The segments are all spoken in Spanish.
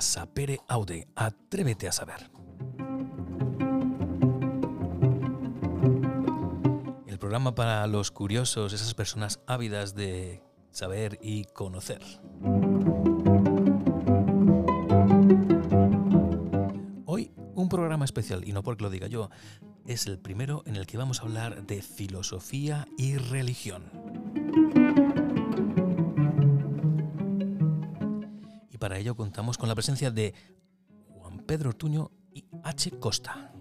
Sapere Aude. Atrévete a saber. El programa para los curiosos, esas personas ávidas de saber y conocer. Hoy un programa especial, y no porque lo diga yo, es el primero en el que vamos a hablar de filosofía y religión. Para ello contamos con la presencia de Juan Pedro Ortuño y H. Costa.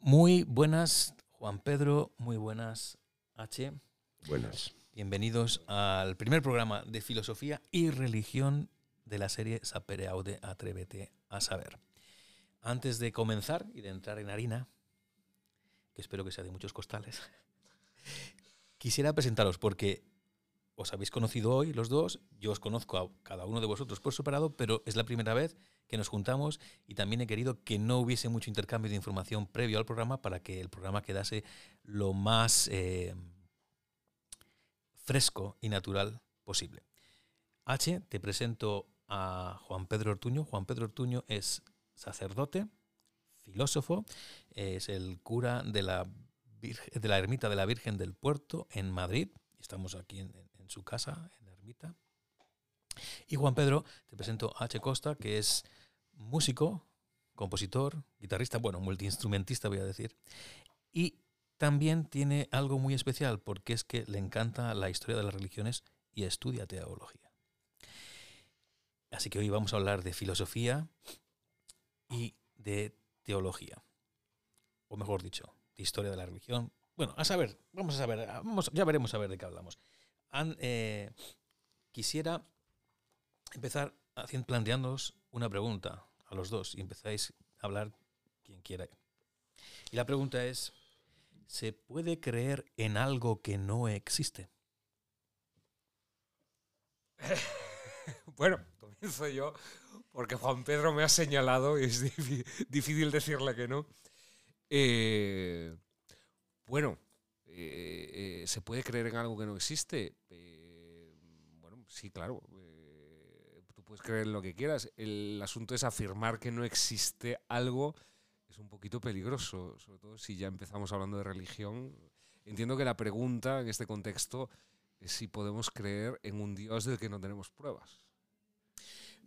Muy buenas, Juan Pedro, muy buenas, H. Buenas. Bienvenidos al primer programa de filosofía y religión de la serie Sapere Aude, Atrévete a saber. Antes de comenzar y de entrar en harina, que espero que sea de muchos costales, quisiera presentaros porque os habéis conocido hoy los dos, yo os conozco a cada uno de vosotros por separado, pero es la primera vez que nos juntamos y también he querido que no hubiese mucho intercambio de información previo al programa para que el programa quedase lo más eh, fresco y natural posible. H, te presento a Juan Pedro Ortuño. Juan Pedro Ortuño es sacerdote, filósofo, es el cura de la, de la Ermita de la Virgen del Puerto en Madrid. Estamos aquí en, en su casa, en la ermita. Y Juan Pedro, te presento a H. Costa, que es músico, compositor, guitarrista, bueno, multiinstrumentista voy a decir. Y también tiene algo muy especial, porque es que le encanta la historia de las religiones y estudia teología. Así que hoy vamos a hablar de filosofía y de teología. O mejor dicho, de historia de la religión. Bueno, a saber, vamos a saber, vamos, ya veremos a ver de qué hablamos. Eh, quisiera empezar haciendo, planteándoos una pregunta a los dos y empezáis a hablar quien quiera. Y la pregunta es, ¿se puede creer en algo que no existe? bueno, comienzo yo, porque Juan Pedro me ha señalado y es difícil decirle que no. Eh, bueno, eh, eh, ¿se puede creer en algo que no existe? Bueno, sí, claro. Tú puedes creer en lo que quieras. El asunto es afirmar que no existe algo. Es un poquito peligroso, sobre todo si ya empezamos hablando de religión. Entiendo que la pregunta en este contexto es si podemos creer en un Dios del que no tenemos pruebas.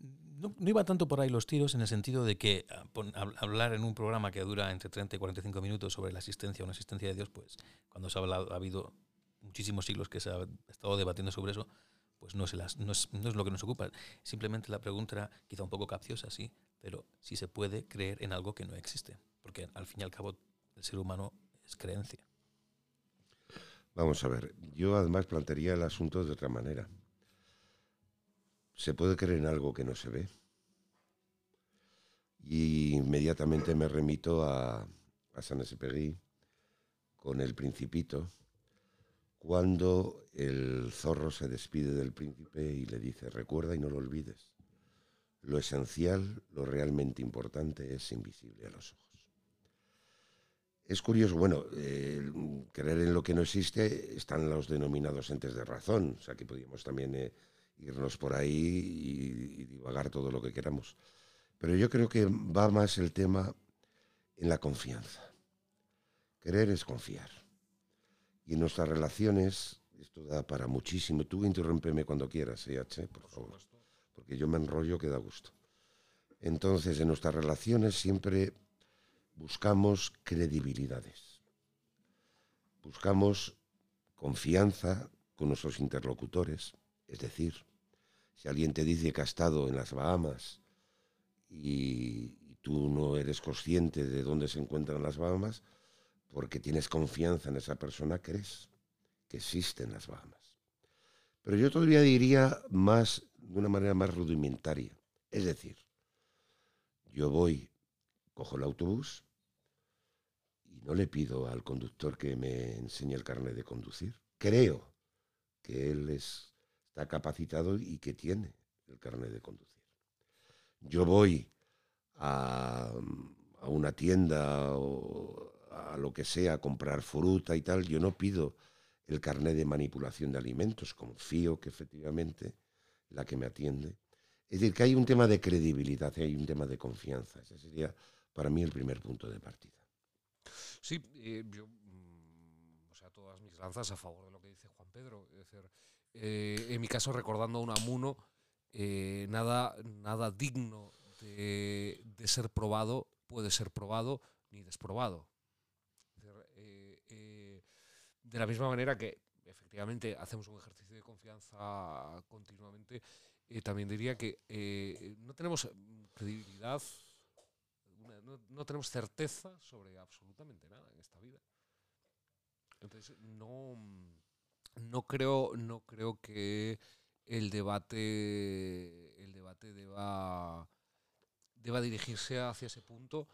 No, no, iba tanto por ahí los tiros en el sentido de que a, a, hablar en un programa que dura entre 30 y 45 minutos sobre la existencia o no existencia de Dios, pues cuando se ha, hablado, ha habido muchísimos siglos que se ha estado debatiendo sobre eso, pues no, se las, es, no es lo que nos ocupa. Simplemente la pregunta quizá un poco capciosa, sí, pero si se puede creer en algo que no existe, porque al fin y al cabo el ser humano es creencia. Vamos a ver, yo además plantearía el asunto de otra manera. ¿Se puede creer en algo que no se ve? Y inmediatamente me remito a, a San Exupéry con el Principito, cuando el zorro se despide del príncipe y le dice, recuerda y no lo olvides, lo esencial, lo realmente importante es invisible a los ojos. Es curioso, bueno, creer en lo que no existe están los denominados entes de razón, o sea que podríamos también... Eh, irnos por ahí y, y, divagar todo lo que queramos. Pero yo creo que va más el tema en la confianza. Querer es confiar. Y en nuestras relaciones, esto da para muchísimo. Tú interrúmpeme cuando quieras, ¿eh, H, por favor. Porque yo me enrollo que da gusto. Entonces, en nuestras relaciones siempre buscamos credibilidades. Buscamos confianza con nuestros interlocutores. Es decir, si alguien te dice que ha estado en las Bahamas y, tú no eres consciente de dónde se encuentran las Bahamas, porque tienes confianza en esa persona, crees que existen las Bahamas. Pero yo todavía diría más, de una manera más rudimentaria. Es decir, yo voy, cojo el autobús y no le pido al conductor que me enseñe el carnet de conducir. Creo que él es está capacitado y que tiene el carnet de conducir. Yo voy a, una tienda o a lo que sea, a comprar fruta y tal, yo no pido el carnet de manipulación de alimentos, confío que efectivamente la que me atiende. Es decir, que hay un tema de credibilidad, hay un tema de confianza. Ese sería para mí el primer punto de partida. Sí, eh, yo, mm, o sea, todas mis lanzas a favor de lo que dice Juan Pedro. Es decir, eh, en mi caso, recordando a un amuno, eh, nada, nada digno de, de, ser probado puede ser probado ni desprobado. de la misma manera que efectivamente hacemos un ejercicio de confianza continuamente, también diría que no tenemos credibilidad no, no, tenemos certeza sobre absolutamente nada en esta vida. Entonces, no, no, creo, no creo que el debate, el debate deba, deba dirigirse hacia ese punto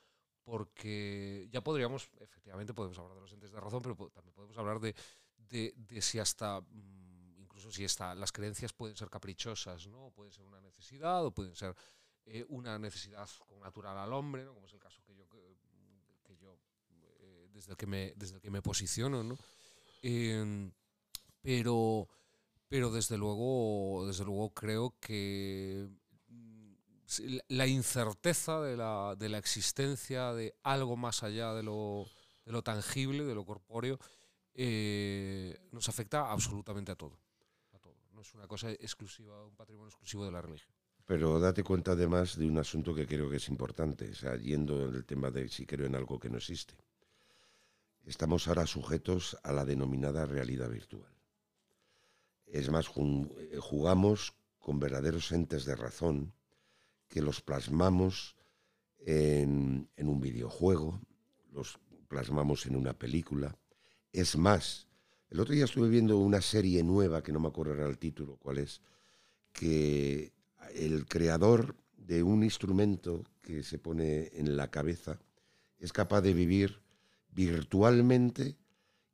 porque ya podríamos, efectivamente podemos hablar de los entes de razón, pero también podemos hablar de, de, si hasta, mm, incluso si esta, las creencias pueden ser caprichosas, ¿no? Pueden ser una necesidad o pueden ser eh, una necesidad natural al hombre, ¿no? como es el caso que yo, que, yo eh, desde, el que me, desde el que me posiciono, ¿no? Eh, pero, pero desde luego, desde luego creo que mm, la incerteza de la, de la existencia de algo más allá de lo, de lo tangible, de lo corpóreo, nos afecta absolutamente a todo, a todo. No es una cosa exclusiva, un patrimonio exclusivo de la religión. Pero date cuenta además de un asunto que creo que es importante, o sea, yendo en el tema de si creo en algo que no existe. Estamos ahora sujetos a la denominada realidad virtual. Es más, jugamos con verdaderos entes de razón que los plasmamos en, en un videojuego, los plasmamos en una película. Es más, el otro día estuve viendo una serie nueva, que no me acuerdo el título, cuál es, que el creador de un instrumento que se pone en la cabeza es capaz de vivir virtualmente,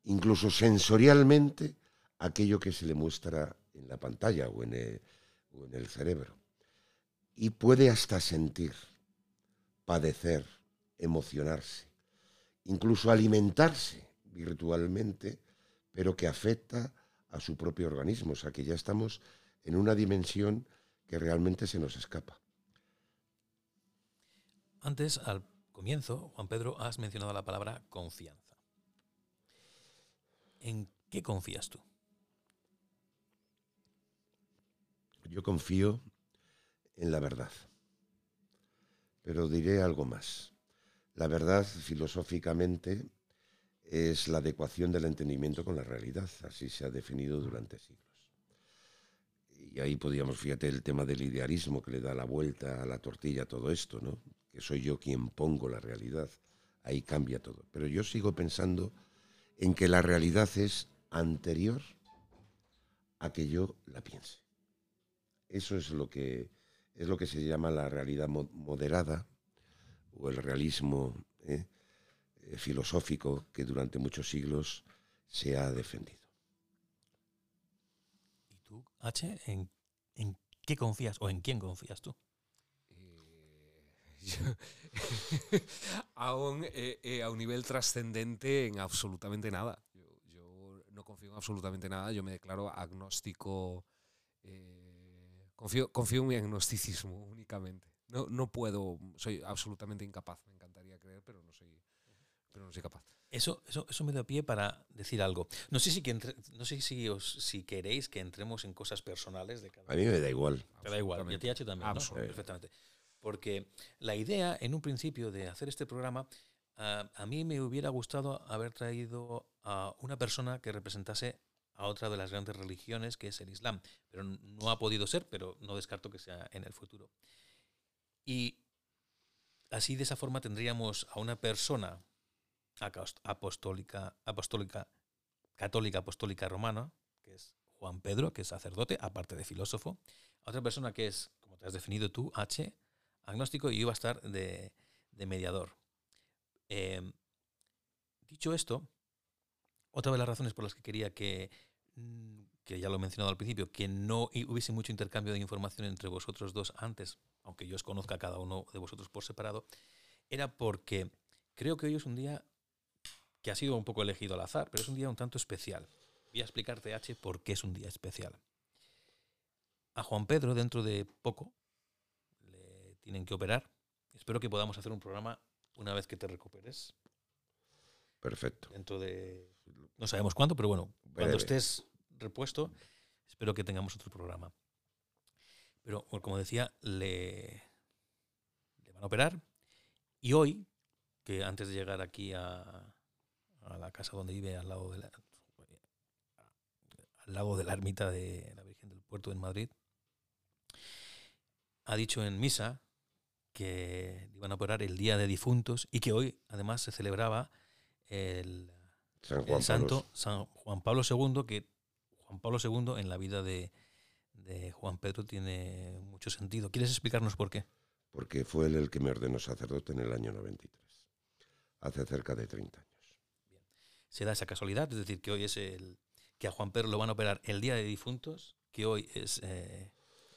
incluso sensorialmente, aquello que se le muestra en la pantalla o en el, cerebro. Y puede hasta sentir, padecer, emocionarse, incluso alimentarse virtualmente, pero que afecta a su propio organismo. O sea que ya estamos en una dimensión que realmente se nos escapa. Antes, al comienzo, Juan Pedro, has mencionado la palabra confianza. ¿En qué confías tú? Yo confío en la verdad. Pero diré algo más. La verdad, filosóficamente, es la adecuación del entendimiento con la realidad. Así se ha definido durante siglos y ahí podríamos, fíjate, el tema del idealismo que le da la vuelta a la tortilla, todo esto, ¿no? Que soy yo quien pongo la realidad. Ahí cambia todo. Pero yo sigo pensando en que la realidad es anterior a que yo la piense. Eso es lo que es lo que se llama la realidad moderada o el realismo ¿eh? Eh, filosófico que durante muchos siglos se ha defendido. H, ¿en, qué confías o en quién confías tú? Eh, aún eh, eh, a un nivel trascendente en absolutamente nada. Yo, no confío en absolutamente nada, yo me declaro agnóstico. Confío, confío en mi agnosticismo únicamente. No, no puedo, soy absolutamente incapaz. Me encantaría creer, pero no soy, pero no soy capaz. Eso, eso, eso me da pie para decir algo. No sé si, que no sé si, os, si queréis que entremos en cosas personales de cada A mí me da igual. Te da igual. Y a ti, H, también. ¿no? Perfectamente. Porque la idea, en un principio, de hacer este programa, uh, a mí me hubiera gustado haber traído a una persona que representase a otra de las grandes religiones, que es el Islam. Pero no ha podido ser, pero no descarto que sea en el futuro. Y así, de esa forma, tendríamos a una persona apostólica, católica apostólica romana, que es Juan Pedro, que es sacerdote, aparte de filósofo. Otra persona que es, como te has definido tú, H, agnóstico, y iba a estar de, mediador. Em, dicho esto, otra de las razones por las que quería que, mm, que ya lo he mencionado al principio, que no hubiese mucho intercambio de información entre vosotros dos antes, aunque yo os conozca a cada uno de vosotros por separado, era porque creo que hoy es un día que ha sido un poco elegido al azar, pero es un día un tanto especial. Voy a explicarte, H, por qué es un día especial. A Juan Pedro, dentro de poco, le tienen que operar. Espero que podamos hacer un programa una vez que te recuperes. Perfecto. Dentro de. No sabemos cuándo, pero bueno, cuando estés repuesto, espero que tengamos otro programa. Pero, como decía, le, le van a operar. Y hoy, que antes de llegar aquí a, a la casa donde vive, al lado de la, al lado de la ermita de la Virgen del Puerto en Madrid, ha dicho en misa que iban a operar el Día de Difuntos y que hoy, además, se celebraba el, San el Juan santo Pablo. San Juan Pablo II, que Juan Pablo II en la vida de, de Juan Pedro tiene mucho sentido. ¿Quieres explicarnos por qué? Porque fue él el que me ordenó sacerdote en el año 93. Hace cerca de 30 años. Se da esa casualidad, es decir, que hoy es el que a Juan Pedro lo van a operar el Día de Difuntos, que hoy es eh,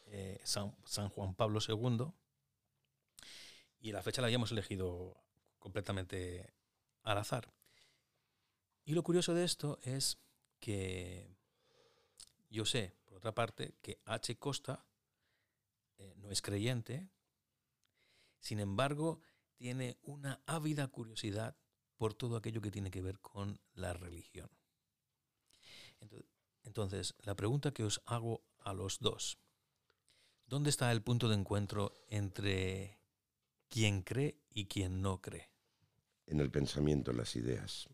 eh, San, San Juan Pablo II, y la fecha la habíamos elegido completamente al azar. Y lo curioso de esto es que yo sé, por otra parte, que H. Costa eh, no es creyente, sin embargo, tiene una ávida curiosidad por todo aquello que tiene que ver con la religión. Ento- Entonces, la pregunta que os hago a los dos, ¿dónde está el punto de encuentro entre quien cree y quien no cree? En el pensamiento, en las ideas.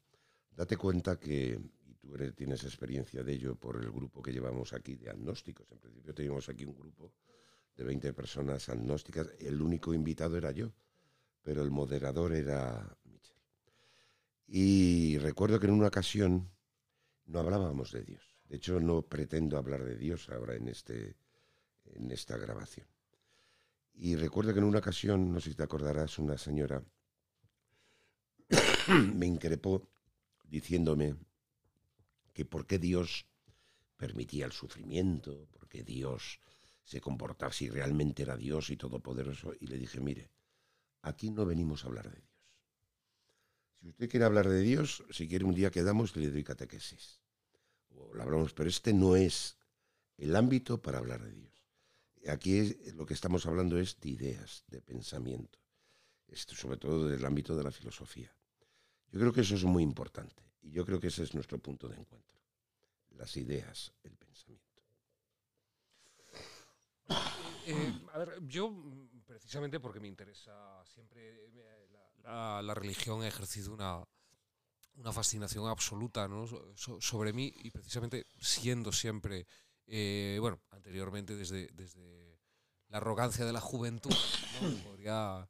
Date cuenta que, y tú tienes experiencia de ello por el grupo que llevamos aquí de agnósticos. En principio teníamos aquí un grupo de 20 personas agnósticas. El único invitado era yo, pero el moderador era Michel. Y recuerdo que en una ocasión no hablábamos de Dios. De hecho, no pretendo hablar de Dios ahora en, este, en esta grabación. Y recuerdo que en una ocasión, no sé si te acordarás, una señora me increpó diciéndome que por qué Dios permitía el sufrimiento, por qué Dios se comportaba si realmente era Dios y todopoderoso. Y le dije, mire, aquí no venimos a hablar de Dios. Si usted quiere hablar de Dios, si quiere un día quedamos le doy catequesis. O lo hablamos, pero este no es el ámbito para hablar de Dios. Aquí es- lo que estamos hablando es de ideas, de pensamiento, esto, sobre todo del ámbito de la filosofía. Yo creo que eso es muy importante y yo creo que ese es nuestro punto de encuentro. Las ideas, el pensamiento. Eh, a ver, yo precisamente porque me interesa siempre eh, la, religión ha ejercido una, una fascinación absoluta ¿no? So- so- sobre mí y precisamente siendo siempre, eh, bueno, anteriormente desde, desde la arrogancia de la juventud, ¿no? podría,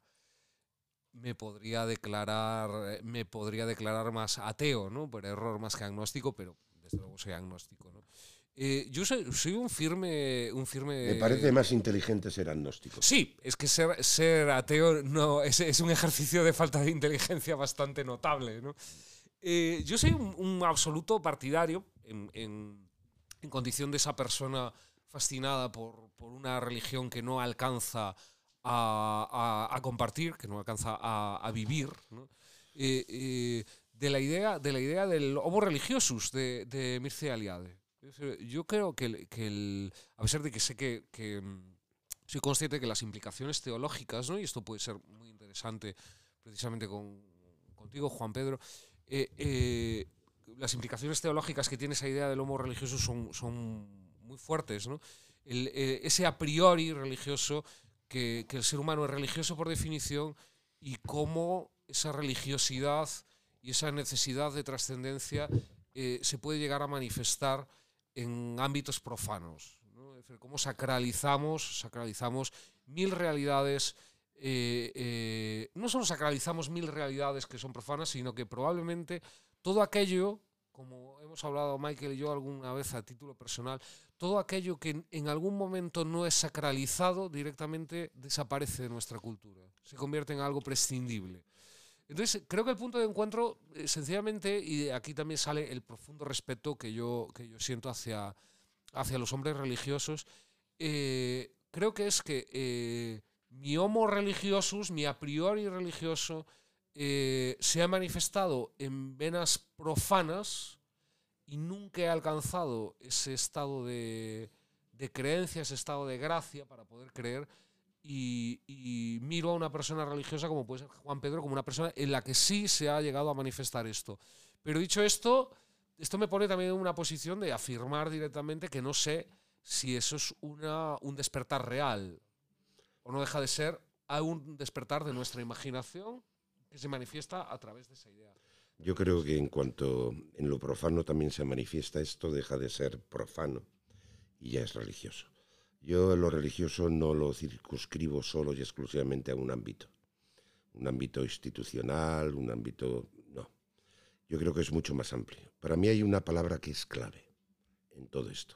me podría declarar me podría declarar más ateo, ¿no? Por error más que agnóstico, pero desde luego soy agnóstico, ¿no? Eh, yo soy, soy un firme un firme Me parece más inteligente ser agnóstico. Sí, es que ser, ser ateo no, es, es un ejercicio de falta de inteligencia bastante notable. ¿no? Eh, yo soy un, un absoluto partidario, en, en- en condición de esa persona fascinada por, por una religión que no alcanza a, a- a compartir, que no alcanza a, a vivir, ¿no? Eh, eh, de, la idea, de la idea del homo religiosus de, de Mircea Eliade. Yo creo que, que el- a pesar de que sé que, que, mm, soy consciente que las implicaciones teológicas, ¿no? y esto puede ser muy interesante precisamente con, contigo, Juan Pedro, eh, eh, las implicaciones teológicas que tiene esa idea del homo religioso son, son muy fuertes. ¿no? El, eh, ese a priori religioso, que, que el ser humano es religioso por definición, y cómo esa religiosidad y esa necesidad de trascendencia eh, se puede llegar a manifestar en ámbitos profanos. ¿no? Es decir, cómo sacralizamos, sacralizamos mil realidades. eh, eh, no solo sacralizamos mil realidades que son profanas, sino que probablemente todo aquello, como hemos hablado Michael y yo alguna vez a título personal, todo aquello que en, algún momento no es sacralizado directamente desaparece de nuestra cultura, se convierte en algo prescindible. Entonces, creo que el punto de encuentro, eh, sencillamente, y aquí también sale el profundo respeto que yo, que yo siento hacia, hacia los hombres religiosos, eh, creo que es que eh, mi homo religiosus, mi a priori religioso, eh, se ha manifestado en venas profanas y nunca he alcanzado ese estado de, de creencia, ese estado de gracia para poder creer. Y, y, miro a una persona religiosa como puede ser Juan Pedro, como una persona en la que sí se ha llegado a manifestar esto. Pero dicho esto, esto me pone también en una posición de afirmar directamente que no sé si eso es una, un despertar real o no deja de ser un despertar de nuestra imaginación que se manifiesta a través de esa idea. Yo creo que en cuanto en lo profano también se manifiesta esto, deja de ser profano y ya es religioso. Yo lo religioso no lo circunscribo solo y exclusivamente a un ámbito, un ámbito institucional, un ámbito... No, yo creo que es mucho más amplio. Para mí hay una palabra que es clave en todo esto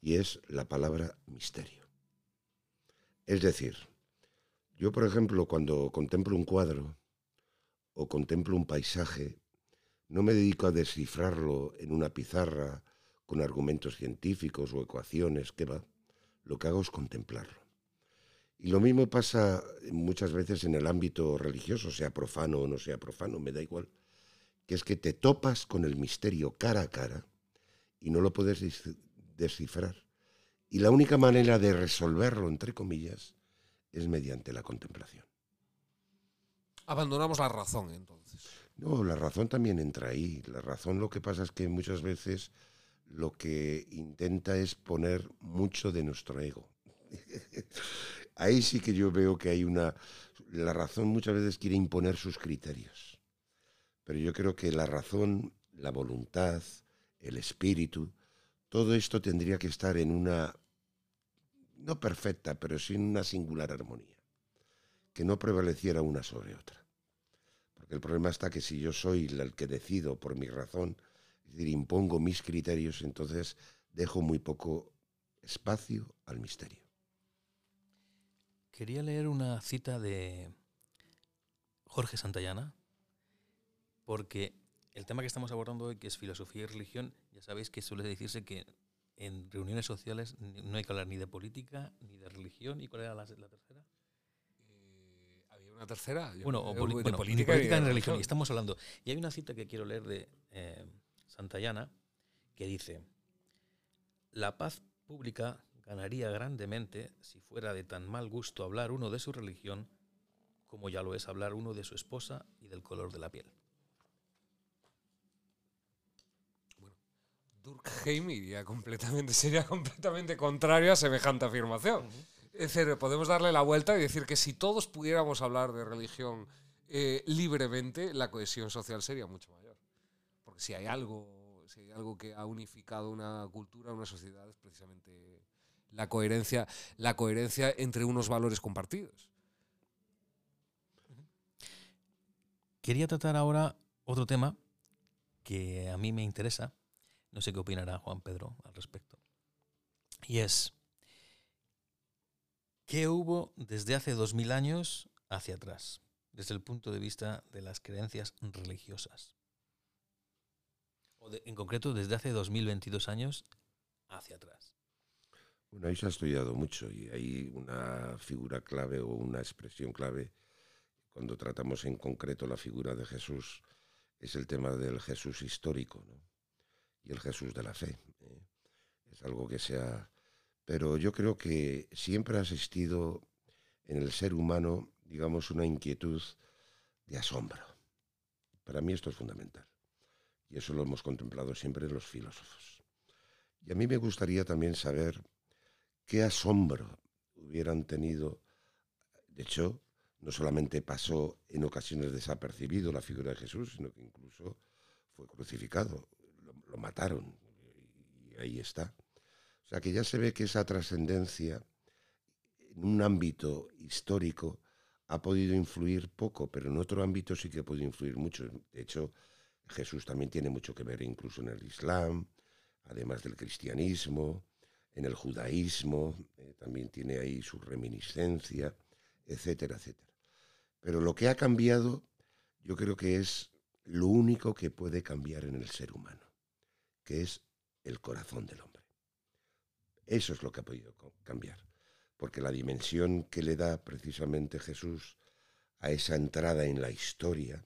y es la palabra misterio. Es decir, yo por ejemplo cuando contemplo un cuadro o contemplo un paisaje, no me dedico a descifrarlo en una pizarra con argumentos científicos o ecuaciones, que va. Lo que hago es contemplarlo. Y lo mismo pasa muchas veces en el ámbito religioso, sea profano o no sea profano, me da igual, que es que te topas con el misterio cara a cara y no lo puedes descifrar. Y la única manera de resolverlo, entre comillas, es mediante la contemplación. Abandonamos la razón entonces. No, la razón también entra ahí. La razón lo que pasa es que muchas veces lo que intenta es poner mucho de nuestro ego. ahí sí que yo veo que hay una... La razón muchas veces quiere imponer sus criterios. Pero yo creo que la razón, la voluntad, el espíritu, todo esto tendría que estar en una, no perfecta, pero sí en una singular armonía, que no prevaleciera una sobre otra. El problema está que si yo soy el que decido por mi razón, es decir, impongo mis criterios, entonces dejo muy poco espacio al misterio. Quería leer una cita de Jorge Santayana, porque el tema que estamos abordando hoy, que es filosofía y religión, ya sabéis que suele decirse que en reuniones sociales no hay que hablar ni de política ni de religión. ¿Y cuál era la, tercera? Eh, ¿Había una tercera? bueno, o de política, ni religión. religión. Y estamos hablando. Y hay una cita que quiero leer de eh, Santayana que dice: La paz pública ganaría grandemente si fuera de tan mal gusto hablar uno de su religión como ya lo es hablar uno de su esposa y del color de la piel. Durkheim iría completamente, sería completamente contrario a semejante afirmación. Es decir, podemos darle la vuelta y decir que si todos pudiéramos hablar de religión eh, libremente, la cohesión social sería mucho mayor. Porque si hay algo, si hay algo que ha unificado una cultura, una sociedad, es precisamente la coherencia, la coherencia entre unos valores compartidos. Quería tratar ahora otro tema que a mí me interesa, no sé qué opinará Juan Pedro al respecto. Y es, ¿qué hubo desde hace dos mil años hacia atrás, desde el punto de vista de las creencias religiosas? O en concreto, desde hace 2022 años hacia atrás. Bueno, ahí se ha estudiado mucho y hay una figura clave o una expresión clave cuando tratamos en concreto la figura de Jesús, es el tema del Jesús histórico. y el Jesús de la fe. ¿eh? Es algo que sea... Pero yo creo que siempre ha existido en el ser humano, digamos, una inquietud de asombro. Para mí esto es fundamental. Y eso lo hemos contemplado siempre los filósofos. Y a mí me gustaría también saber qué asombro hubieran tenido. De hecho, no solamente pasó en ocasiones desapercibido la figura de Jesús, sino que incluso fue crucificado lo mataron y ahí está. Sea que ya se ve que esa trascendencia en un ámbito histórico ha podido influir poco, pero en otro ámbito sí que ha podido influir mucho. De hecho, Jesús también tiene mucho que ver incluso en el Islam, además del cristianismo, en el judaísmo, eh, también tiene ahí su reminiscencia, etcétera, etcétera. Pero lo que ha cambiado, yo creo que es lo único que puede cambiar en el ser humano que es el corazón del hombre. Eso es lo que ha podido cambiar, porque la dimensión que le da precisamente Jesús a esa entrada en la historia,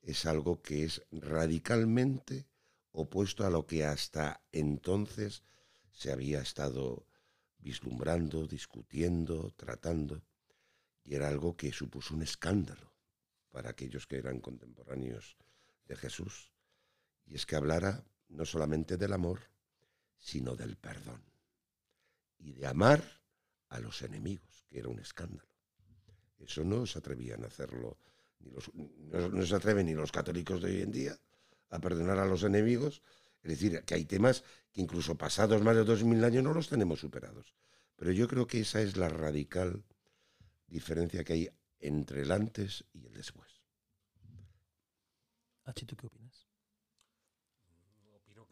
es algo que es radicalmente opuesto a lo que hasta entonces se había estado vislumbrando, discutiendo, tratando, y era algo que supuso un escándalo para aquellos que eran contemporáneos de Jesús, y es que hablara no solamente del amor, sino del perdón, y de amar a los enemigos, que era un escándalo. Eso no se atrevían a hacerlo, ni los, no, se atreven ni los católicos de hoy en día a perdonar a los enemigos. Es decir, que hay temas que incluso pasados más de dos mil años no los tenemos superados. Pero yo creo que esa es la radical diferencia que hay entre el antes y el después. H, ¿tú qué opinas?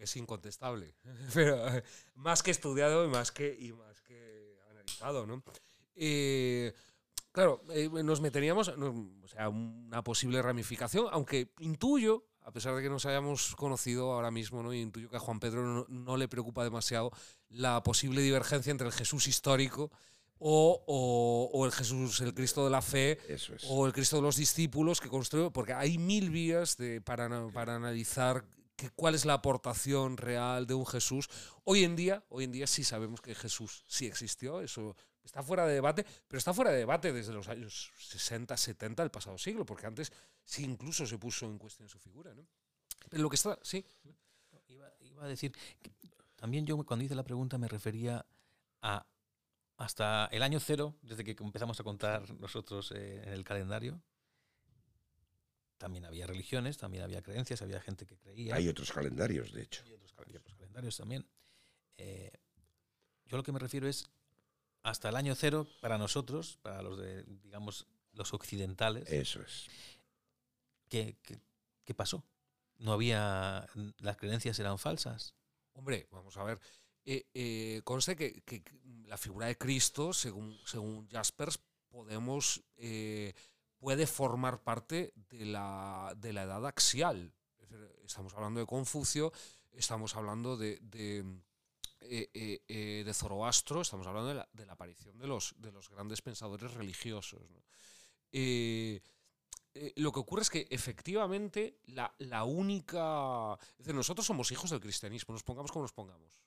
Es incontestable, pero más que estudiado y más que, y más que analizado, ¿no? Eh, claro, eh, nos meteríamos, o sea, una posible ramificación, aunque intuyo, a pesar de que nos hayamos conocido ahora mismo, ¿no? intuyo que a Juan Pedro no, le preocupa demasiado la posible divergencia entre el Jesús histórico o, el Jesús, el Cristo de la fe, o el Cristo de los discípulos que construyó, porque hay mil vías de, para, para analizar cuál es la aportación real de un Jesús. Hoy en día, hoy en día sí sabemos que Jesús sí existió, eso está fuera de debate, pero está fuera de debate desde los años 60, 70 del pasado siglo, porque antes sí incluso se puso en cuestión su figura. ¿no? Lo que está, sí. Iba, a decir, también yo cuando hice la pregunta me refería a hasta el año cero, desde que empezamos a contar nosotros eh, en el calendario, también había religiones, también había creencias, había gente que creía. Hay otros calendarios, de hecho. Hay otros, calendarios también. Eh, yo lo que me refiero es hasta el año cero para nosotros, para los de, digamos, los occidentales. Eso es. ¿Qué, qué, pasó? ¿No había. las creencias eran falsas? Hombre, vamos a ver. Eh, eh, conste que, que, la figura de Cristo, según, según Jaspers, podemos. Eh, puede formar parte de la, de la edad axial. estamos hablando de Confucio, estamos hablando de, de eh, eh, eh, Zoroastro, estamos hablando de la, aparición de los, de los grandes pensadores religiosos. lo que ocurre es que efectivamente la, la única... Nosotros somos hijos del cristianismo, nos pongamos como nos pongamos.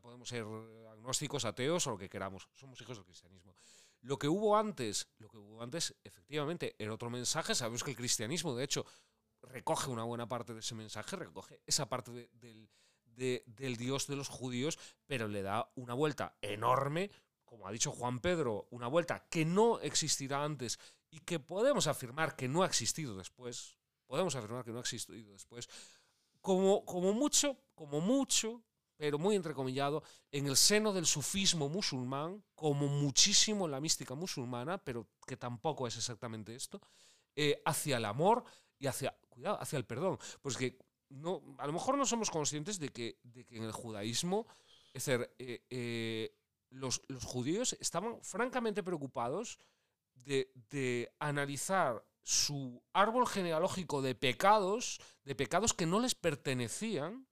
Podemos ser agnósticos, ateos o lo que queramos. Somos hijos del cristianismo. Lo que hubo antes, lo que hubo antes, efectivamente, era otro mensaje. Sabemos que el cristianismo, de hecho, recoge una buena parte de ese mensaje, recoge esa parte del, del Dios de los judíos, pero le da una vuelta enorme, como ha dicho Juan Pedro, una vuelta que no existirá antes y que podemos afirmar que no ha existido después. Podemos afirmar que no ha existido después. Como, como mucho, como mucho, pero muy entrecomillado, en el seno del sufismo musulmán, como muchísimo en la mística musulmana, pero que tampoco es exactamente esto, eh, hacia el amor y hacia, cuidado, hacia el perdón. Pues que no, a lo mejor no somos conscientes de que, de que en el judaísmo, es decir, eh, eh, los, los, judíos estaban francamente preocupados de, de, analizar su árbol genealógico de pecados, de pecados que no les pertenecían,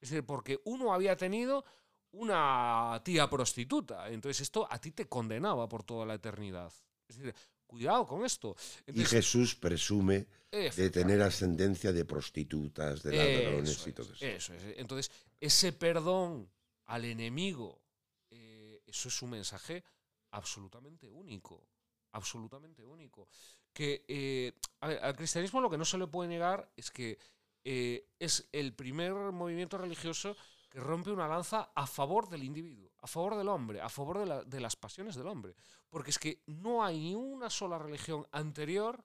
es decir, porque uno había tenido una tía prostituta, entonces esto a ti te condenaba por toda la eternidad. Es decir, Cuidado con esto. y Jesús presume de tener ascendencia de prostitutas, de ladrones y todo eso. Eso es. Entonces, ese perdón al enemigo, eh, eso es un mensaje absolutamente único. Absolutamente único. Que eh, al cristianismo lo que no se le puede negar es que eh, es el primer movimiento religioso que rompe una lanza a favor del individuo, a favor del hombre, a favor de, las pasiones del hombre. Porque es que no hay ni una sola religión anterior,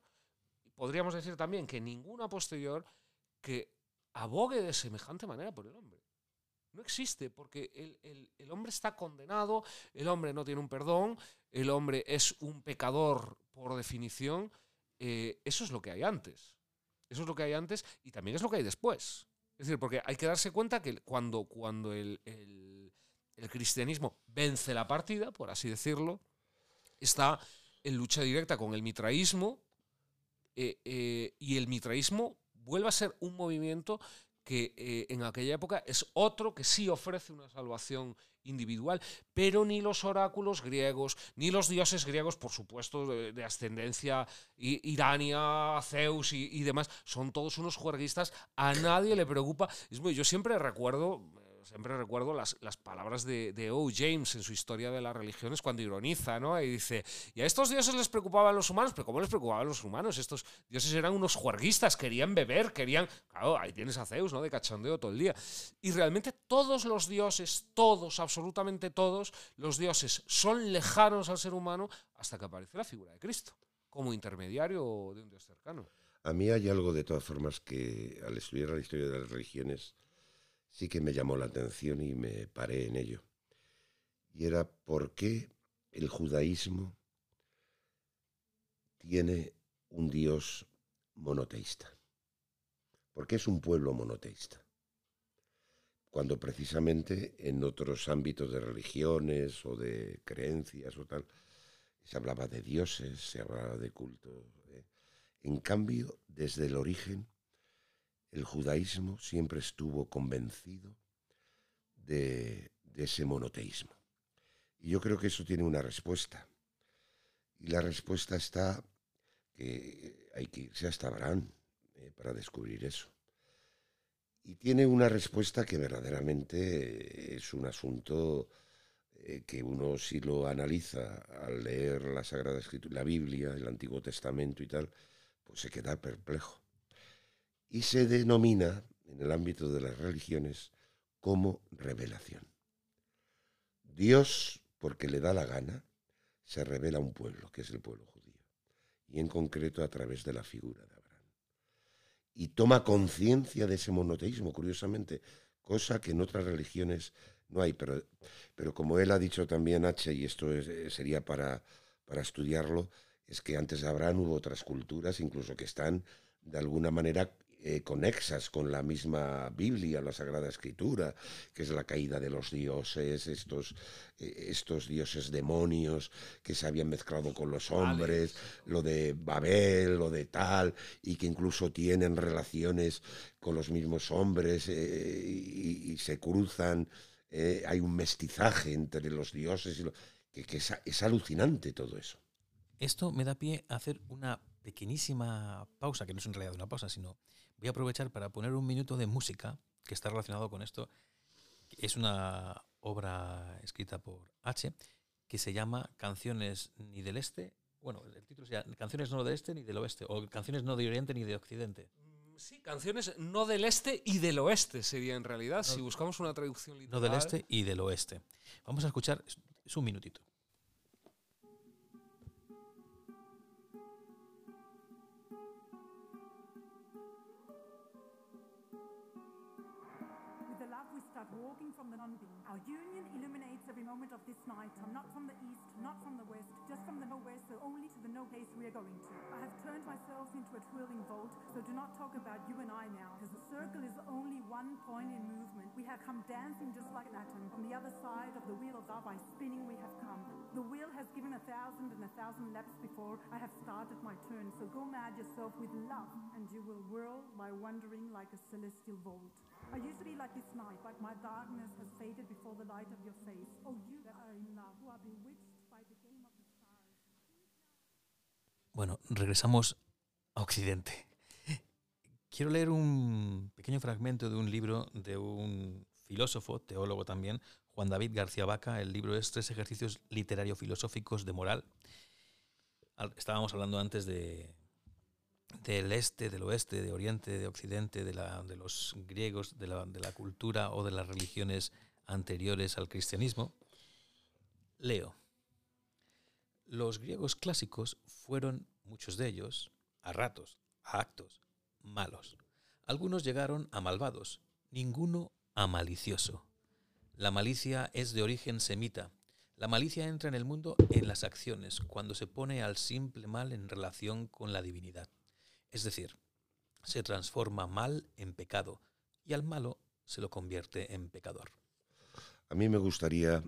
podríamos decir también que ninguna posterior, que abogue de semejante manera por el hombre. No existe, porque el, hombre está condenado, el hombre no tiene un perdón, el hombre es un pecador por definición. Eh, eso es lo que hay antes. Eso es lo que hay antes y también es lo que hay después. Es decir, porque hay que darse cuenta que cuando, cuando el, cristianismo vence la partida, por así decirlo, está en lucha directa con el mitraísmo eh, eh, y el mitraísmo vuelve a ser un movimiento que eh, en aquella época es otro que sí ofrece una salvación individual, pero ni los oráculos griegos, ni los dioses griegos, por supuesto, de, ascendencia irania, Zeus y, demás, son todos unos juerguistas, a nadie le preocupa. yo siempre recuerdo siempre recuerdo las, las palabras de, de, O. James en su historia de las religiones cuando ironiza, ¿no? Y dice, y a estos dioses les preocupaban los humanos, pero ¿cómo les preocupaban los humanos? Estos dioses eran unos juerguistas, querían beber, querían... Claro, ahí tienes a Zeus, ¿no? De cachondeo todo el día. Y realmente todos los dioses, todos, absolutamente todos, los dioses son lejanos al ser humano hasta que aparece la figura de Cristo, como intermediario de un dios cercano. A mí hay algo de todas formas que al estudiar la historia de las religiones sí que me llamó la atención y me paré en ello. Y era por qué el judaísmo tiene un Dios monoteísta. ¿Por qué es un pueblo monoteísta? Cuando precisamente en otros ámbitos de religiones o de creencias o tal, se hablaba de dioses, se hablaba de culto. ¿eh? En cambio, desde el origen, el judaísmo siempre estuvo convencido de, ese monoteísmo. Y yo creo que eso tiene una respuesta. Y la respuesta está que hay que irse hasta Abraham eh, para descubrir eso. Y tiene una respuesta que verdaderamente es un asunto eh, que uno si lo analiza al leer la Sagrada Escritura, la Biblia, el Antiguo Testamento y tal, pues se queda perplejo y se denomina en el ámbito de las religiones como revelación. Dios, porque le da la gana, se revela a un pueblo, que es el pueblo judío, y en concreto a través de la figura de Abraham. Y toma conciencia de ese monoteísmo, curiosamente, cosa que en otras religiones no hay, pero, pero como él ha dicho también H, y esto sería para, para estudiarlo, es que antes de Abraham hubo otras culturas, incluso que están de alguna manera eh, conexas con la misma Biblia, la Sagrada Escritura, que es la caída de los dioses, estos, eh, estos dioses demonios que se habían mezclado con los hombres, lo de Babel, lo de tal, y que incluso tienen relaciones con los mismos hombres eh, y, se cruzan. hay un mestizaje entre los dioses, y que, es, es alucinante todo eso. Esto me da pie a hacer una pequeñísima pausa, que no es en realidad una pausa, sino voy a aprovechar para poner un minuto de música que está relacionado con esto. Es una obra escrita por H que se llama Canciones ni del Este. Bueno, el título sería Canciones no del Este ni del Oeste, o Canciones no de Oriente ni de Occidente. Mm, sí, canciones no del este y del oeste sería en realidad, si buscamos una traducción literal. No del este y del oeste. Vamos a escuchar, es un minutito. Our union illuminates every moment of this night. I'm not from the east, not from the west, just from the nowhere, place we are going to. I have turned myself into a twirling bolt, so do not talk about you and I now, because the circle is only one point in movement. We have come dancing just like an atom. From the other side of the wheel of love by spinning we have come. The wheel has given a thousand and a thousand laps before I have started my turn, so go mad yourself with love, and you will whirl by wandering like a celestial vault. I used to be like this night, but my darkness has faded before the light of your face. Oh, you that are in love, who are bewitched Bueno, regresamos a Occidente. Quiero leer un pequeño fragmento de un libro de un filósofo, teólogo también, Juan David García Vaca. El libro es Tres ejercicios literario-filosóficos de moral. Estábamos hablando antes de, del este, del oeste, de oriente, de occidente, de, la, de los griegos, de la, de la cultura o de las religiones anteriores al cristianismo. Leo. Los griegos clásicos fueron, muchos de ellos, a ratos, a actos, malos. Algunos llegaron a malvados, ninguno a malicioso. La malicia es de origen semita. La malicia entra en el mundo en las acciones, cuando se pone al simple mal en relación con la divinidad. Es decir, se transforma mal en pecado y al malo se lo convierte en pecador. A mí me gustaría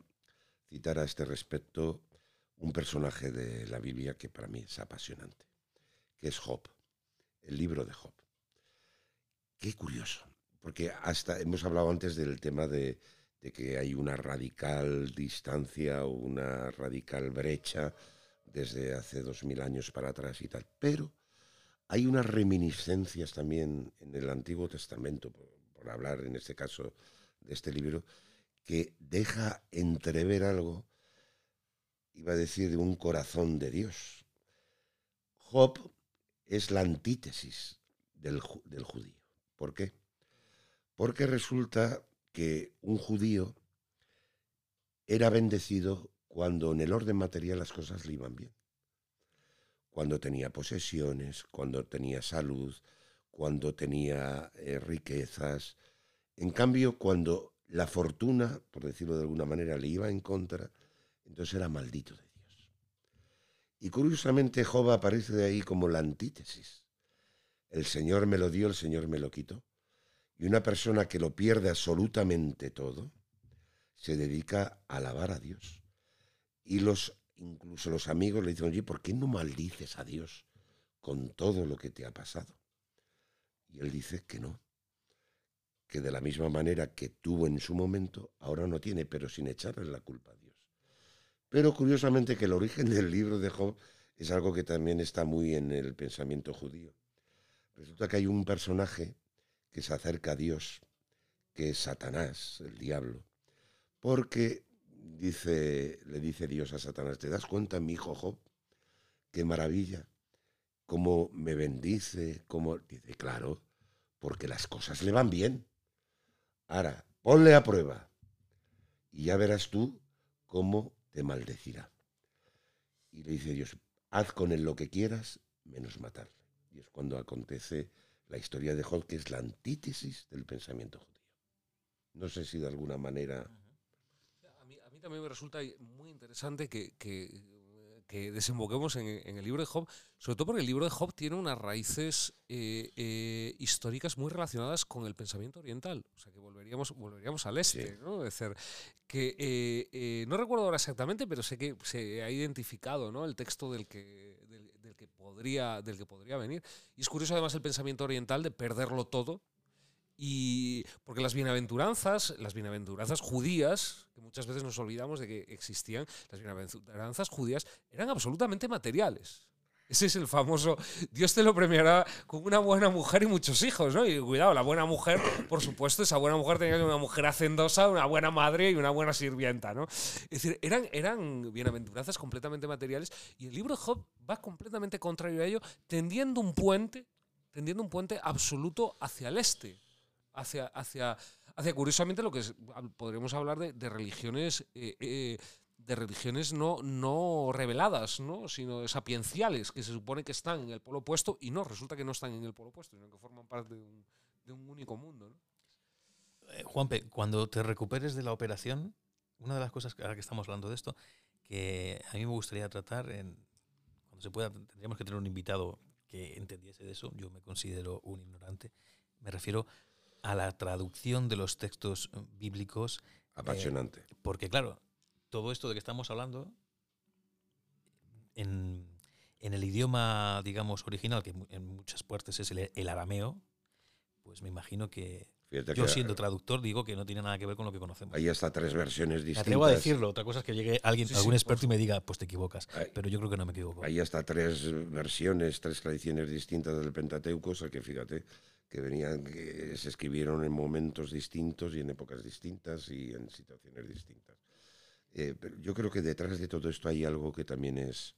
citar a este respecto un personaje de la Biblia que para mí es apasionante, que es Job, el libro de Job. Qué curioso, porque hasta hemos hablado antes del tema de, que hay una radical distancia o una radical brecha desde hace dos mil años para atrás y tal. Pero hay unas reminiscencias también en el Antiguo Testamento, por hablar en este caso de este libro, que deja entrever algo, iba a decir, de un corazón de Dios. Job es la antítesis del, del judío. ¿Por qué? Porque resulta que un judío era bendecido cuando en el orden material las cosas le iban bien. Cuando tenía posesiones, cuando tenía salud, cuando tenía eh, riquezas. En cambio, cuando la fortuna, por decirlo de alguna manera, le iba en contra, entonces era maldito de Dios. Y curiosamente Job aparece de ahí como la antítesis. El Señor me lo dio, el Señor me lo quitó. Y una persona que lo pierde absolutamente todo, se dedica a alabar a Dios. Y los, incluso los amigos le dicen, oye, ¿por qué no maldices a Dios con todo lo que te ha pasado? Y él dice que no, que de la misma manera que tuvo en su momento, ahora no tiene, pero sin echarle la culpa a Dios. Pero curiosamente que el origen del libro de Job es algo que también está muy en el pensamiento judío. Resulta que hay un personaje que se acerca a Dios, que es Satanás, el diablo, porque dice, le dice Dios a Satanás, ¿te das cuenta, mi hijo Job? Qué maravilla, cómo me bendice, cómo... Dice, claro, porque las cosas le van bien. Ahora, ponle a prueba y ya verás tú cómo te maldecirá. Y le dice Dios, haz con él lo que quieras, menos matarle. Y es cuando acontece la historia de Job, que es la antítesis del pensamiento judío. No sé si de alguna manera... A mí, a mí también me resulta muy interesante que, que que desemboquemos en, en, el libro de Job, sobre todo porque el libro de Job tiene unas raíces eh, eh, históricas muy relacionadas con el pensamiento oriental. O sea, que volveríamos, volveríamos al este, Sí. ¿no? Es decir, que eh, no recuerdo ahora exactamente, pero sé que se ha identificado ¿no? el texto del que, del, del que podría, del que podría venir. Y es curioso además el pensamiento oriental de perderlo todo, y porque las bienaventuranzas, las bienaventuranzas judías, que muchas veces nos olvidamos de que existían, las bienaventuranzas judías eran absolutamente materiales. Ese es el famoso, Dios te lo premiará con una buena mujer y muchos hijos, ¿no? Y cuidado, la buena mujer, por supuesto, esa buena mujer tenía que ser una mujer hacendosa, una buena madre y una buena sirvienta, ¿no? Es decir, eran, eran bienaventuranzas completamente materiales y el libro de Job va completamente contrario a ello, tendiendo un puente, tendiendo un puente absoluto hacia el este hacia, hacia, hacia curiosamente lo que es, podríamos hablar de, de religiones eh, eh, de religiones no, no reveladas, ¿no? sino sapienciales, que se supone que están en el polo opuesto y no, resulta que no están en el polo opuesto, sino que forman parte de un, de un único mundo. Eh, Juanpe, cuando te recuperes de la operación, una de las cosas, ahora que estamos hablando de esto, que a mí me gustaría tratar, cuando se pueda, tendríamos que tener un invitado que entendiese de eso, yo me considero un ignorante, me refiero la traducción de los textos bíblicos. Apasionante. Eh, porque claro, todo esto de que estamos hablando, en, en, el idioma, digamos, original, que en muchas partes es el, el arameo, pues me imagino que Fíjate yo que siendo traductor digo que no tiene nada que ver con lo que conocemos. Hay hasta tres versiones Me distintas. atrevo a decirlo, otra cosa es que llegue alguien, Sí, algún sí, experto y me diga, pues te equivocas. Hay- Pero yo creo que no me equivoco. Hay hasta tres versiones, tres tradiciones distintas del Pentateuco, o sea que fíjate que venían, que se escribieron en momentos distintos y en épocas distintas y en situaciones distintas. Eh, pero yo creo que detrás de todo esto hay algo que también es,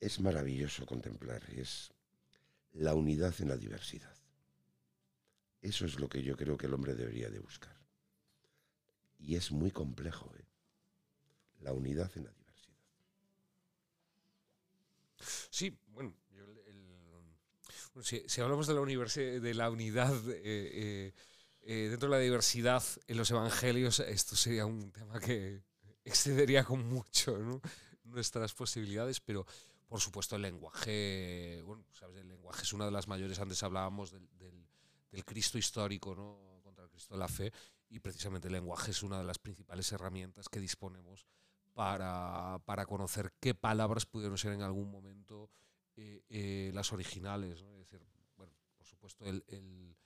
es maravilloso contemplar, es la unidad en la diversidad. Eso es lo que yo creo que el hombre debería de buscar. Y es muy complejo, ¿eh? la unidad en la diversidad. Sí, bueno, yo el- el- bueno, si, si hablamos de la, de unidad eh, eh, eh, dentro de la diversidad en los evangelios, esto sería un tema que excedería con mucho nuestras posibilidades, pero por supuesto el lenguaje, bueno, el lenguaje es una de las mayores, antes hablábamos del Cristo histórico, ¿no? contra el Cristo de la fe, y precisamente el lenguaje es una de las principales herramientas que disponemos para, para conocer qué palabras pudieron ser en algún momento eh, eh, las originales. ¿no? Es decir, bueno, por supuesto, el, el,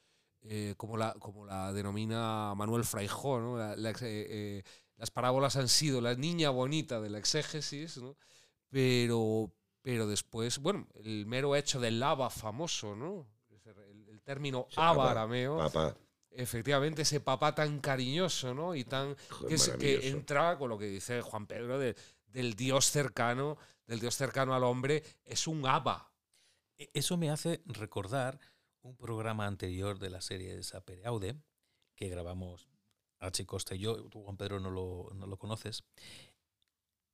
eh, como, la, como la denomina Manuel Fraijó, ¿no? las parábolas han sido la niña bonita de la exégesis, ¿no? pero, pero después, bueno, el mero hecho del lava famoso, ¿no? El, término aba arameo. Efectivamente, ese papá tan cariñoso, ¿no? Y tan. que, que, entra con lo que dice Juan Pedro del Dios cercano, del Dios cercano al hombre, es un aba. E, eso me hace recordar un programa anterior de la serie de Sapereaude, que grabamos H. Costa y yo, tú Juan Pedro no lo, no lo conoces,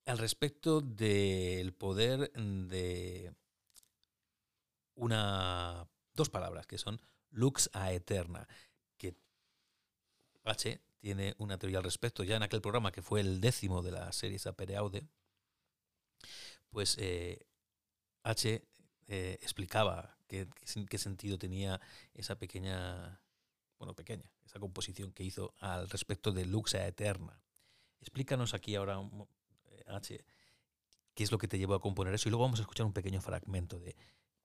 al respecto del poder de una dos palabras que son lux a eterna, que H tiene una teoría al respecto. Ya en aquel programa que fue el décimo de la serie Sapereaude, pues eh, H eh, explicaba qué, qué sentido tenía esa pequeña, bueno, pequeña, esa composición que hizo al respecto de lux a eterna. Explícanos aquí ahora H, qué es lo que te llevó a componer eso y luego vamos a escuchar un pequeño fragmento de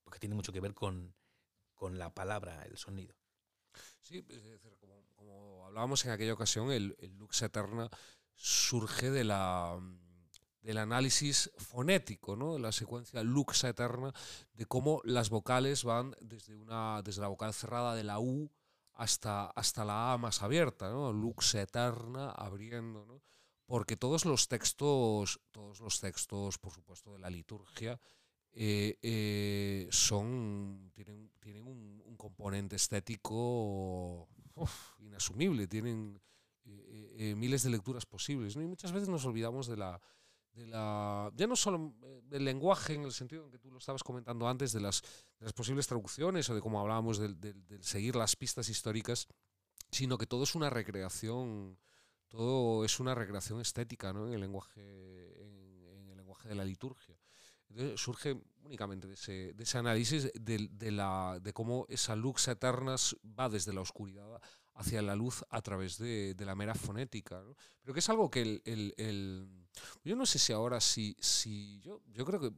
porque tiene mucho que ver con, con la palabra, el sonido. Sí, como, hablábamos en aquella ocasión, el, Lux Eterna surge de la, del análisis fonético, ¿no? la secuencia Lux Eterna, de cómo las vocales van desde, una, desde la vocal cerrada de la U hasta, hasta la A más abierta, ¿no? Lux Eterna, abriendo. ¿no? porque todos los textos, todos los textos, por supuesto, de la liturgia, eh, eh, son, tienen, tienen un, componente estético inasumible, tienen eh, miles de lecturas posibles. Y muchas veces nos olvidamos de la, ya no solo del lenguaje en el sentido en que tú lo estabas comentando antes, de las, posibles traducciones o de cómo hablábamos de, seguir las pistas históricas, sino que todo es una recreación todo es una recreación estética ¿no? en, el lenguaje, en, el lenguaje de la liturgia. surge únicamente de ese, análisis de, la, de cómo esa luz eterna va desde la oscuridad hacia la luz a través de, la mera fonética. Pero que es algo que el, Yo no sé si ahora, si, si yo, yo creo que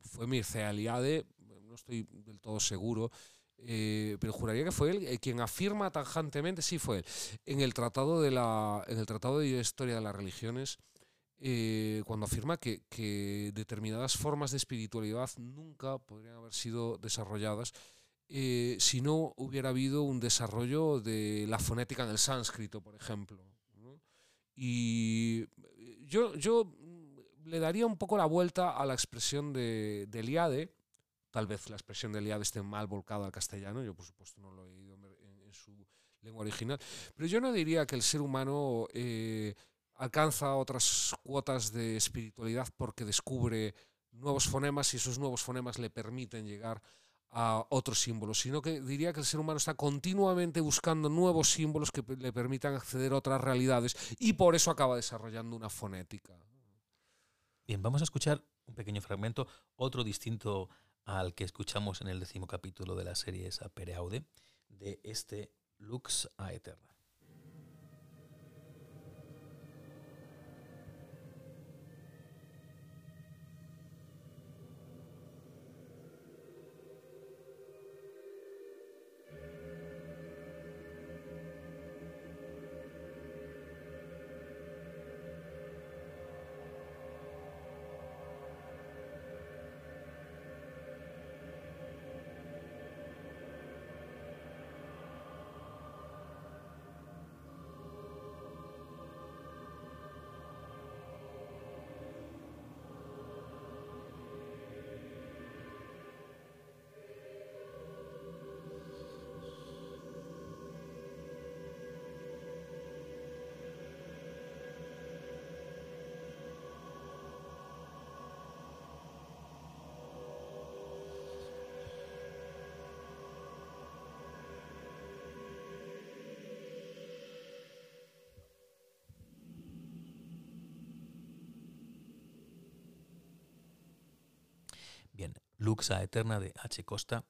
fue Mircea Eliade, no estoy del todo seguro, eh, pero juraría que fue él eh, quien afirma tajantemente, sí fue él, en el Tratado de, la, en el tratado de Historia de las Religiones, eh, cuando afirma que, que, determinadas formas de espiritualidad nunca podrían haber sido desarrolladas si no hubiera habido un desarrollo de la fonética en el sánscrito, por ejemplo. Y yo, yo le daría un poco la vuelta a la expresión de, de Eliade, Tal vez la expresión de Eliade esté mal volcada al castellano, yo por supuesto no lo he oído en, su lengua original, pero yo no diría que el ser humano eh, alcanza otras cuotas de espiritualidad porque descubre nuevos fonemas y esos nuevos fonemas le permiten llegar a otros símbolos, sino que diría que el ser humano está continuamente buscando nuevos símbolos que le permitan acceder a otras realidades y por eso acaba desarrollando una fonética. Bien, vamos a escuchar un pequeño fragmento, otro distinto al que escuchamos en el décimo capítulo de la serie esa Pereaude, de este Lux a Eterna. Luxa Eterna de H. Costa.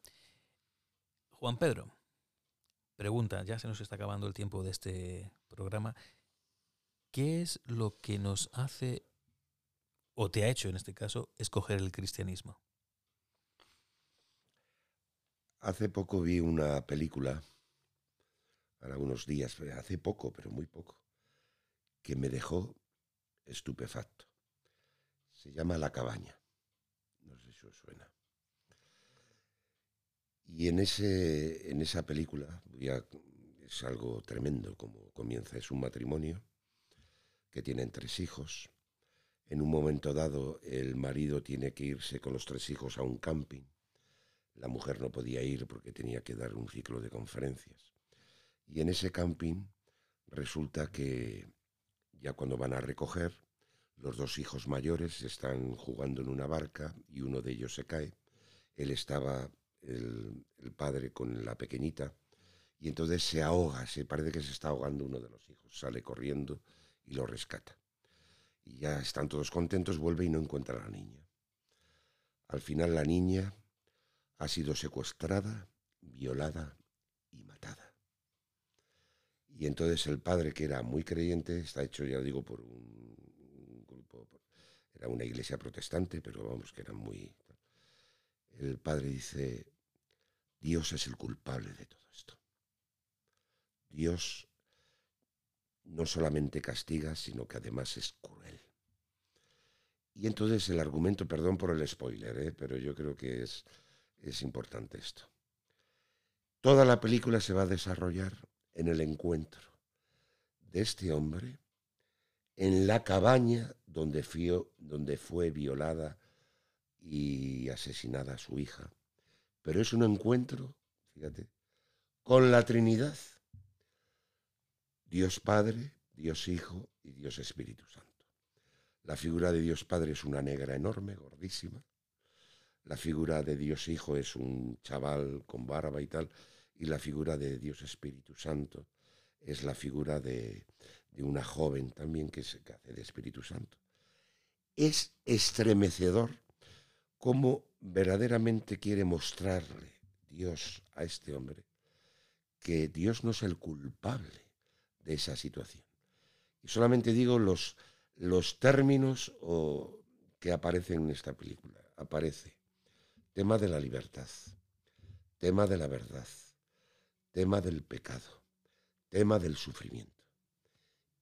Juan Pedro, pregunta, ya se nos está acabando el tiempo de este programa, ¿qué es lo que nos hace, o te ha hecho en este caso, escoger el cristianismo? Hace poco vi una película para unos días, hace poco, pero muy poco, que me dejó estupefacto. Se llama La cabaña. No sé si os suena. Y en, ese, en esa película es algo tremendo como comienza. Es un matrimonio que tienen tres hijos. En un momento dado el marido tiene que irse con los tres hijos a un camping. La mujer no podía ir porque tenía que dar un ciclo de conferencias. Y en ese camping resulta que ya cuando van a recoger, los dos hijos mayores están jugando en una barca y uno de ellos se cae. Él estaba, el, padre, con la pequeñita y entonces se ahoga, se parece que se está ahogando uno de los hijos, sale corriendo y lo rescata. Y ya están todos contentos, vuelve y no encuentra a la niña. Al final la niña ha sido secuestrada, violada y matada. Y entonces el padre, que era muy creyente, está hecho, ya digo, por un era una iglesia protestante, pero vamos, que era muy... El padre dice, Dios es el culpable de todo esto. Dios no solamente castiga, sino que además es cruel. Y entonces el argumento, perdón por el spoiler, ¿eh? pero yo creo que es, es importante esto. Toda la película se va a desarrollar en el encuentro de este hombre en la cabaña donde, donde fue violada y asesinada su hija. Pero es un encuentro, fíjate, con la Trinidad. Dios Padre, Dios Hijo y Dios Espíritu Santo. La figura de Dios Padre es una negra enorme, gordísima. La figura de Dios Hijo es un chaval con barba y tal. Y la figura de Dios Espíritu Santo es la figura de, una joven también que se hace de Espíritu Santo. Es estremecedor cómo verdaderamente quiere mostrarle Dios a este hombre que Dios no es el culpable de esa situación. Y solamente digo los, los términos o, que aparecen en esta película. Aparece tema de la libertad, tema de la verdad, tema del pecado, tema del sufrimiento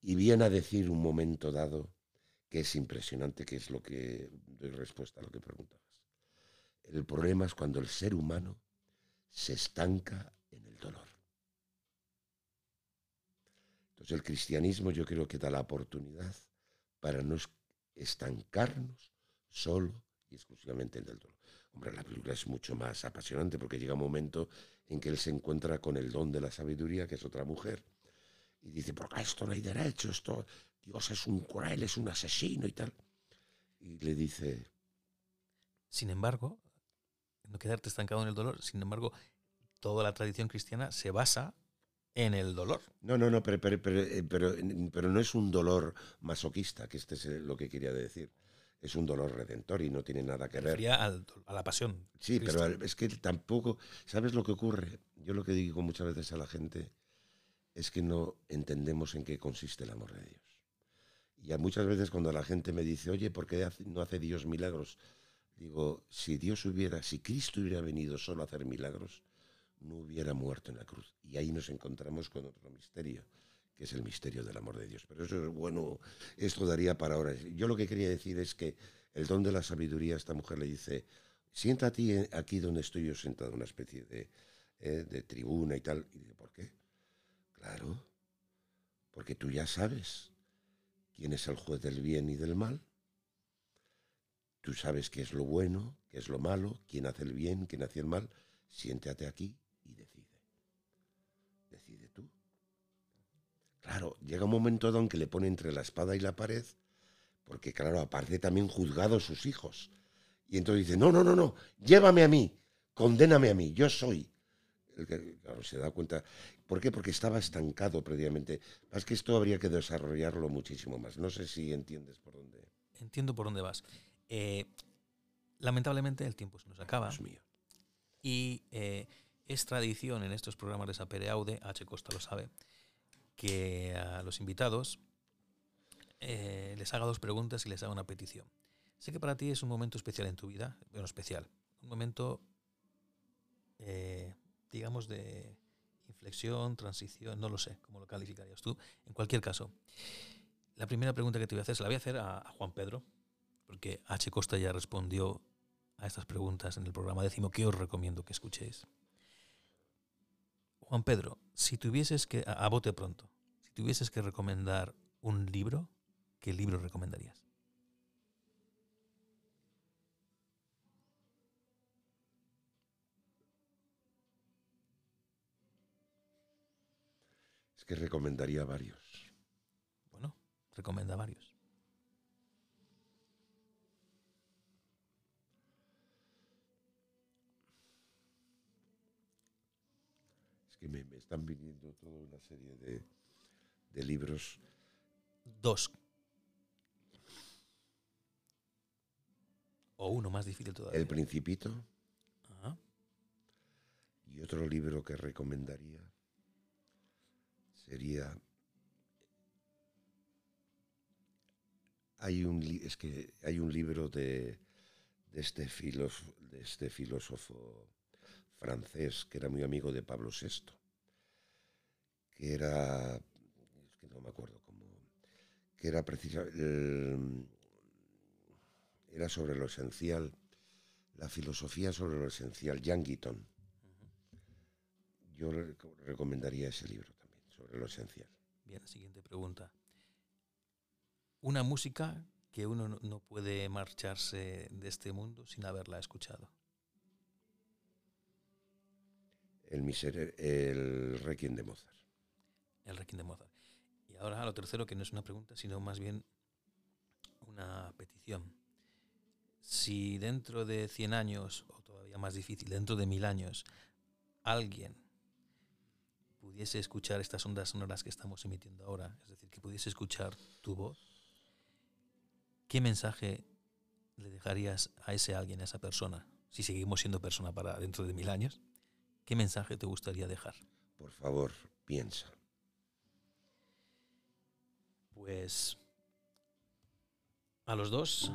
y viene a decir un momento dado que es impresionante, que es lo que doy respuesta a lo que preguntabas. El problema es cuando el ser humano se estanca en el dolor. Entonces el cristianismo yo creo que da la oportunidad para no estancarnos solo y exclusivamente en el dolor. Hombre, la película es mucho más apasionante porque llega un momento en que él se encuentra con el don de la sabiduría, que es otra mujer, y dice, porque esto no hay derecho, esto, Dios es un cruel, es un asesino y tal. Y le dice... Sin embargo, no quedarte estancado en el dolor, sin embargo, toda la tradición cristiana se basa en el dolor. No, no, no, pero, pero, pero, eh, pero, no es un dolor masoquista, que este es lo que quería decir. Es un dolor redentor y no tiene nada que ver. a la pasión. Sí, pero es que tampoco. ¿Sabes lo que ocurre? Yo lo que digo muchas veces a la gente es que no entendemos en qué consiste el amor de Dios. Y muchas veces cuando la gente me dice, oye, ¿por qué no hace Dios milagros? Digo, si Dios hubiera, si Cristo hubiera venido solo a hacer milagros, no hubiera muerto en la cruz. Y ahí nos encontramos con otro misterio, que es el misterio del amor de Dios. Pero eso es bueno, esto daría para ahora. Yo lo que quería decir es que el don de la sabiduría, esta mujer le dice, siéntate aquí donde estoy yo sentado, una especie de, eh, de tribuna y tal. Y dice, ¿por qué? Claro, porque tú ya sabes quién es el juez del bien y del mal. Tú sabes qué es lo bueno, qué es lo malo, quién hace el bien, quién hace el mal. Siéntate aquí y decide. Decide tú. Claro, llega un momento don que le pone entre la espada y la pared, porque claro, aparte también juzgado sus hijos. Y entonces dice, no, no, no, no, llévame a mí, condéname a mí, yo soy claro, se da cuenta. ¿Por qué? Porque estaba estancado previamente. Es que esto habría que desarrollarlo muchísimo más. No sé si entiendes por dónde. Entiendo por dónde vas. Eh, lamentablemente el tiempo se nos acaba. Dios mío. Y eh, es tradición en estos programas de Sapere Aude, H. Costa lo sabe, que a los invitados eh, les haga dos preguntas y les haga una petición. Sé que para ti es un momento especial en tu vida, bueno, especial, un momento digamos, de inflexión, transición, no lo sé cómo lo calificarías tú. En cualquier caso, la primera pregunta que te voy a hacer se la voy a hacer a, a Juan Pedro, porque H. Costa ya respondió a estas preguntas en el programa décimo que os recomiendo que escuchéis. Juan Pedro, si tuvieses que, a, a bote pronto, si tuvieses que recomendar un libro, ¿qué libro recomendarías? Es que recomendaría varios. Bueno, recomienda varios. Que me, me están viniendo toda una serie de, de libros. Dos. O uno más difícil todavía. El Principito Ajá. y otro libro que recomendaría sería... Hay un, es que hay un libro de, de, este filósofo, de este filósofo francés que era muy amigo de Pablo VI, que era, que no me acuerdo cómo, que era precisamente, era sobre lo esencial, la filosofía sobre lo esencial, Jan Guiton. Yo recomendaría ese libro también, sobre lo esencial. Bien, siguiente pregunta. Una música que uno no- no puede marcharse de este mundo sin haberla escuchado. El, misere- el Requiem de Mozart. El Requiem de Mozart. Y ahora lo tercero, que no es una pregunta, sino más bien una petición. Si dentro de 100 años, o todavía más difícil, dentro de mil años, alguien pudiese escuchar estas ondas sonoras que estamos emitiendo ahora, es decir, que pudiese escuchar tu voz, ¿qué mensaje le dejarías a ese alguien, a esa persona? Si seguimos siendo persona para dentro de mil años, ¿qué mensaje te gustaría dejar? Por favor, piensa. Pues a los dos,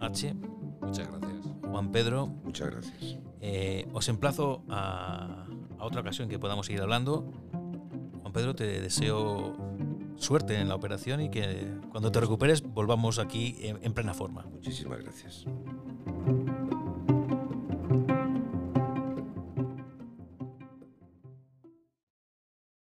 H, Muchas gracias. Juan Pedro, Muchas gracias. eh, os emplazo a, a otra ocasión que podamos seguir hablando. Juan Pedro, te deseo suerte en la operación y que cuando te recuperes volvamos aquí en- en plena forma. Muchísimas gracias.